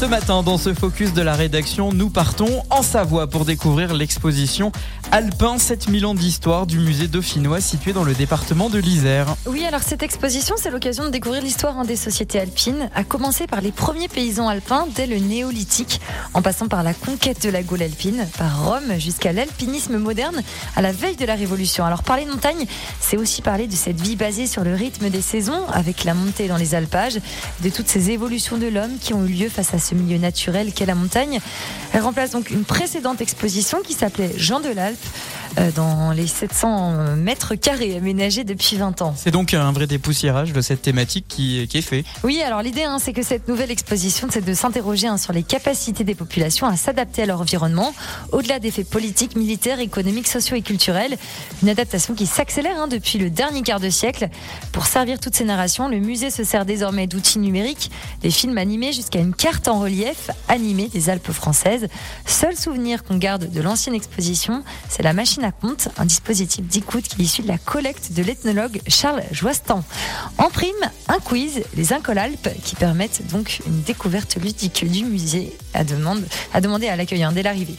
Ce matin, dans ce focus de la rédaction, nous partons en Savoie pour découvrir l'exposition Alpin 7000 ans d'histoire du musée dauphinois situé dans le département de l'Isère. Oui, alors cette exposition, c'est l'occasion de découvrir l'histoire hein, des sociétés alpines, à commencer par les premiers paysans alpins dès le néolithique, en passant par la conquête de la Gaule alpine, par Rome jusqu'à l'alpinisme moderne à la veille de la Révolution. Alors parler montagne, c'est aussi parler de cette vie basée sur le rythme des saisons, avec la montée dans les alpages, de toutes ces évolutions de l'homme qui ont eu lieu face à ce milieu naturel qu'est la montagne. Elle remplace donc une précédente exposition qui s'appelait Jean de l'Alpe dans les 700 mètres carrés aménagés depuis 20 ans. C'est donc un vrai dépoussiérage de cette thématique qui, qui est fait. Oui, alors l'idée, hein, c'est que cette nouvelle exposition, c'est de s'interroger hein, sur les capacités des populations à s'adapter à leur environnement, au-delà des faits politiques, militaires, économiques, sociaux et culturels. Une adaptation qui s'accélère hein, depuis le dernier quart de siècle. Pour servir toutes ces narrations, le musée se sert désormais d'outils numériques, des films animés jusqu'à une carte en relief animée des Alpes françaises. Seul souvenir qu'on garde de l'ancienne exposition, c'est la machine à compte, un dispositif d'écoute qui est issu de la collecte de l'ethnologue Charles Joistan. En prime, un quiz, les Incolalpes, qui permettent donc une découverte ludique du musée à, à demander à l'accueillant dès l'arrivée.